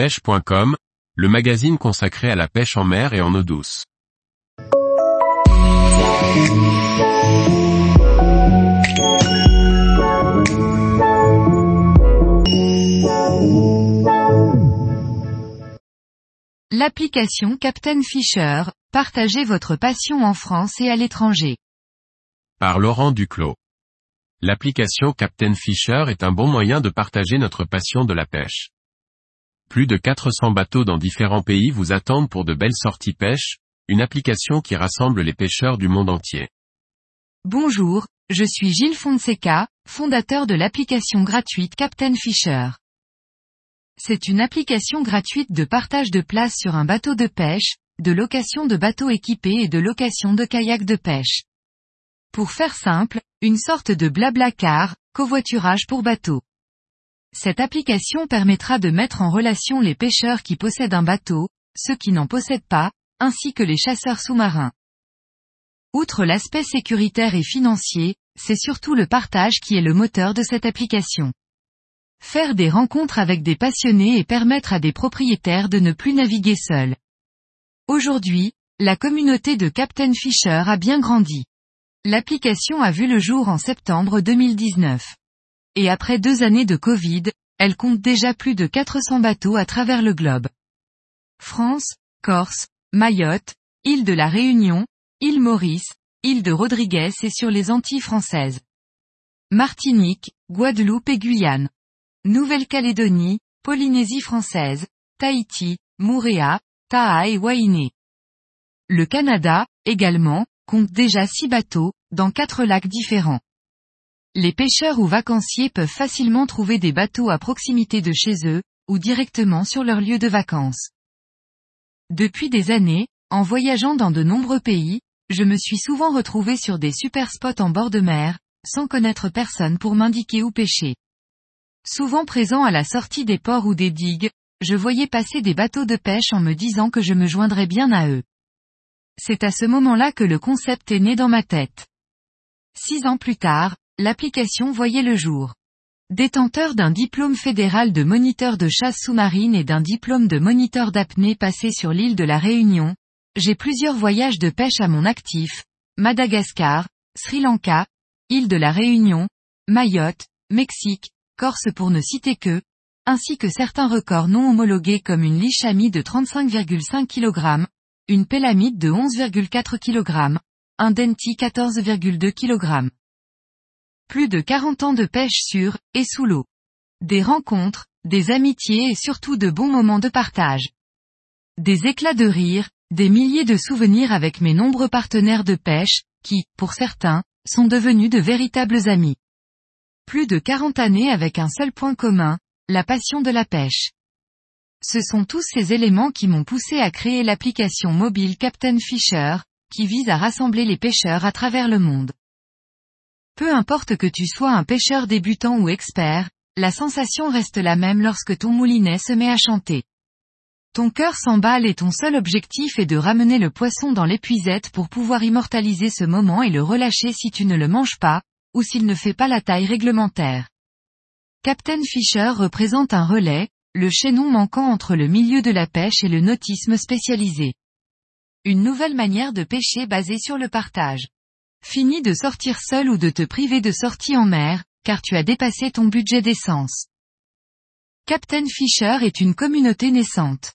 pêche.com, le magazine consacré à la pêche en mer et en eau douce. L'application Captain Fisher, partagez votre passion en France et à l'étranger. Par Laurent Duclos. L'application Captain Fisher est un bon moyen de partager notre passion de la pêche. Plus de 400 bateaux dans différents pays vous attendent pour de belles sorties pêche, une application qui rassemble les pêcheurs du monde entier. Bonjour, je suis Gilles Fonseca, fondateur de l'application gratuite Captain Fisher. C'est une application gratuite de partage de place sur un bateau de pêche, de location de bateaux équipés et de location de kayaks de pêche. Pour faire simple, une sorte de blabla car, covoiturage pour bateau. Cette application permettra de mettre en relation les pêcheurs qui possèdent un bateau, ceux qui n'en possèdent pas, ainsi que les chasseurs sous-marins. Outre l'aspect sécuritaire et financier, c'est surtout le partage qui est le moteur de cette application. Faire des rencontres avec des passionnés et permettre à des propriétaires de ne plus naviguer seuls. Aujourd'hui, la communauté de Captain Fisher a bien grandi. L'application a vu le jour en septembre 2019. Et après deux années de Covid, elle compte déjà plus de 400 bateaux à travers le globe. France, Corse, Mayotte, île de la Réunion, île Maurice, île de Rodriguez et sur les Antilles françaises. Martinique, Guadeloupe et Guyane. Nouvelle-Calédonie, Polynésie française, Tahiti, Moorea, Taha et Wainé. Le Canada, également, compte déjà six bateaux, dans quatre lacs différents. Les pêcheurs ou vacanciers peuvent facilement trouver des bateaux à proximité de chez eux, ou directement sur leur lieu de vacances. Depuis des années, en voyageant dans de nombreux pays, je me suis souvent retrouvé sur des super spots en bord de mer, sans connaître personne pour m'indiquer où pêcher. Souvent présent à la sortie des ports ou des digues, je voyais passer des bateaux de pêche en me disant que je me joindrais bien à eux. C'est à ce moment-là que le concept est né dans ma tête. Six ans plus tard, l'application voyait le jour. Détenteur d'un diplôme fédéral de moniteur de chasse sous-marine et d'un diplôme de moniteur d'apnée passé sur l'île de la Réunion, j'ai plusieurs voyages de pêche à mon actif, Madagascar, Sri Lanka, île de la Réunion, Mayotte, Mexique, Corse pour ne citer que, ainsi que certains records non homologués comme une lichamie de 35,5 kg, une pélamide de 11,4 kg, un denti 14,2 kg. Plus de 40 ans de pêche sur, et sous l'eau. Des rencontres, des amitiés et surtout de bons moments de partage. Des éclats de rire, des milliers de souvenirs avec mes nombreux partenaires de pêche, qui, pour certains, sont devenus de véritables amis. Plus de 40 années avec un seul point commun, la passion de la pêche. Ce sont tous ces éléments qui m'ont poussé à créer l'application mobile Captain Fisher, qui vise à rassembler les pêcheurs à travers le monde. Peu importe que tu sois un pêcheur débutant ou expert, la sensation reste la même lorsque ton moulinet se met à chanter. Ton cœur s'emballe et ton seul objectif est de ramener le poisson dans l'épuisette pour pouvoir immortaliser ce moment et le relâcher si tu ne le manges pas, ou s'il ne fait pas la taille réglementaire. Captain Fisher représente un relais, le chaînon manquant entre le milieu de la pêche et le nautisme spécialisé. Une nouvelle manière de pêcher basée sur le partage. Fini de sortir seul ou de te priver de sortie en mer, car tu as dépassé ton budget d'essence. Captain Fisher est une communauté naissante.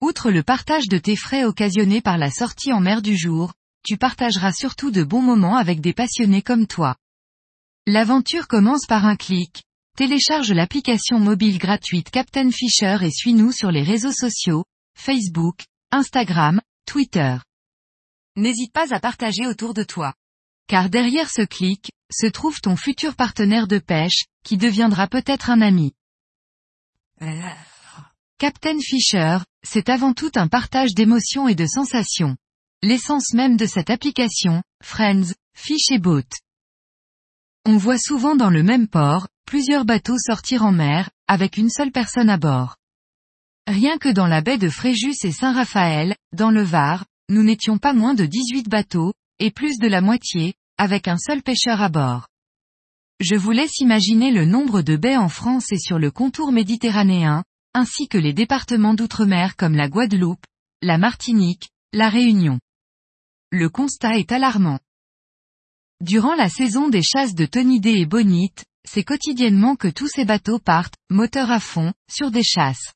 Outre le partage de tes frais occasionnés par la sortie en mer du jour, tu partageras surtout de bons moments avec des passionnés comme toi. L'aventure commence par un clic. Télécharge l'application mobile gratuite Captain Fisher et suis-nous sur les réseaux sociaux, Facebook, Instagram, Twitter. N'hésite pas à partager autour de toi. Car derrière ce clic, se trouve ton futur partenaire de pêche, qui deviendra peut-être un ami. Captain Fisher, c'est avant tout un partage d'émotions et de sensations. L'essence même de cette application, Friends, Fish et Boat. On voit souvent dans le même port, plusieurs bateaux sortir en mer, avec une seule personne à bord. Rien que dans la baie de Fréjus et Saint-Raphaël, dans le Var, nous n'étions pas moins de 18 bateaux, et plus de la moitié, avec un seul pêcheur à bord. Je vous laisse imaginer le nombre de baies en France et sur le contour méditerranéen, ainsi que les départements d'outre-mer comme la Guadeloupe, la Martinique, la Réunion. Le constat est alarmant. Durant la saison des chasses de tonidés et bonites, c'est quotidiennement que tous ces bateaux partent, moteur à fond, sur des chasses.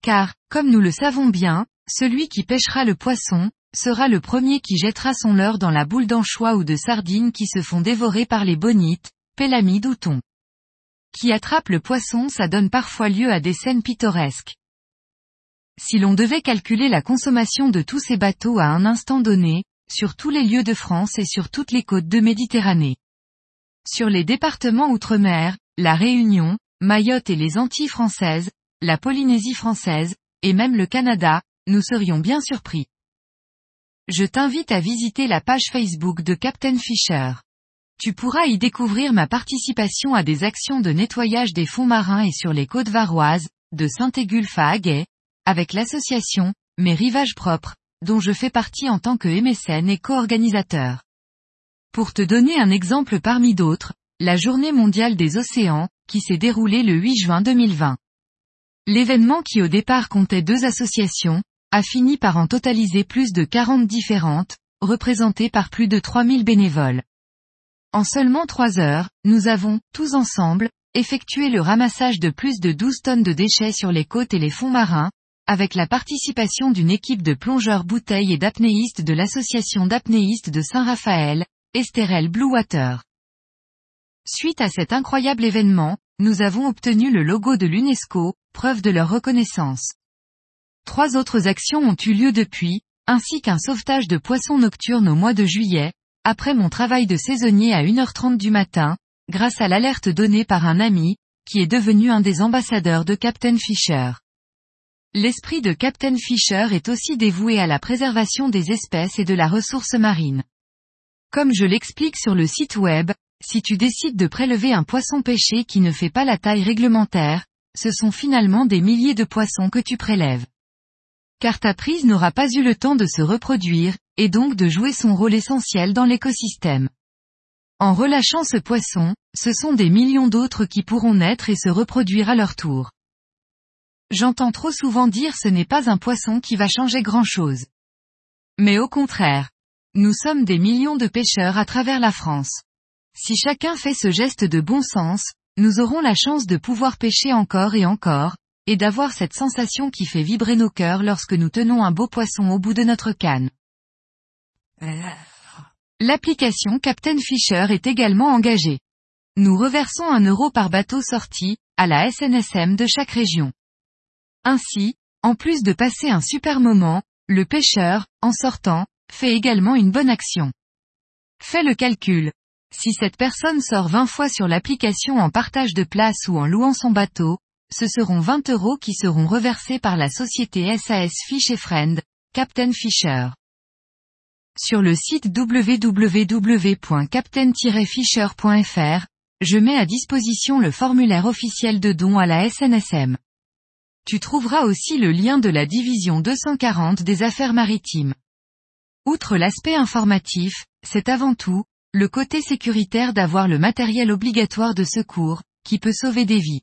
Car, comme nous le savons bien, celui qui pêchera le poisson, sera le premier qui jettera son leurre dans la boule d'anchois ou de sardines qui se font dévorer par les bonites, pélamides ou thon. Qui attrape le poisson ça donne parfois lieu à des scènes pittoresques. Si l'on devait calculer la consommation de tous ces bateaux à un instant donné, sur tous les lieux de France et sur toutes les côtes de Méditerranée. Sur les départements outre-mer, la Réunion, Mayotte et les Antilles françaises, la Polynésie française, et même le Canada, nous serions bien surpris. Je t'invite à visiter la page Facebook de Captain Fisher. Tu pourras y découvrir ma participation à des actions de nettoyage des fonds marins et sur les côtes varoises, de Saint-Égulphe à Aguet, avec l'association, Mes Rivages Propres, dont je fais partie en tant que MSN et co-organisateur. Pour te donner un exemple parmi d'autres, la Journée mondiale des océans, qui s'est déroulée le 8 juin 2020. L'événement qui au départ comptait deux associations, a fini par en totaliser plus de 40 différentes, représentées par plus de 3000 bénévoles. En seulement trois heures, nous avons, tous ensemble, effectué le ramassage de plus de 12 tonnes de déchets sur les côtes et les fonds marins, avec la participation d'une équipe de plongeurs bouteilles et d'apnéistes de l'association d'apnéistes de Saint-Raphaël, Esterel Blue Water. Suite à cet incroyable événement, nous avons obtenu le logo de l'UNESCO, preuve de leur reconnaissance. Trois autres actions ont eu lieu depuis, ainsi qu'un sauvetage de poissons nocturnes au mois de juillet, après mon travail de saisonnier à 1h30 du matin, grâce à l'alerte donnée par un ami, qui est devenu un des ambassadeurs de Captain Fisher. L'esprit de Captain Fisher est aussi dévoué à la préservation des espèces et de la ressource marine. Comme je l'explique sur le site web, si tu décides de prélever un poisson pêché qui ne fait pas la taille réglementaire, ce sont finalement des milliers de poissons que tu prélèves car ta prise n'aura pas eu le temps de se reproduire, et donc de jouer son rôle essentiel dans l'écosystème. En relâchant ce poisson, ce sont des millions d'autres qui pourront naître et se reproduire à leur tour. J'entends trop souvent dire ce n'est pas un poisson qui va changer grand-chose. Mais au contraire. Nous sommes des millions de pêcheurs à travers la France. Si chacun fait ce geste de bon sens, nous aurons la chance de pouvoir pêcher encore et encore, et d'avoir cette sensation qui fait vibrer nos cœurs lorsque nous tenons un beau poisson au bout de notre canne. L'application Captain Fisher est également engagée. Nous reversons un euro par bateau sorti, à la SNSM de chaque région. Ainsi, en plus de passer un super moment, le pêcheur, en sortant, fait également une bonne action. Fais le calcul. Si cette personne sort 20 fois sur l'application en partage de place ou en louant son bateau, ce seront 20 euros qui seront reversés par la société SAS Fish Friend, Captain Fisher. Sur le site www.captain-fisher.fr, je mets à disposition le formulaire officiel de don à la SNSM. Tu trouveras aussi le lien de la division 240 des affaires maritimes. Outre l'aspect informatif, c'est avant tout, le côté sécuritaire d'avoir le matériel obligatoire de secours, qui peut sauver des vies.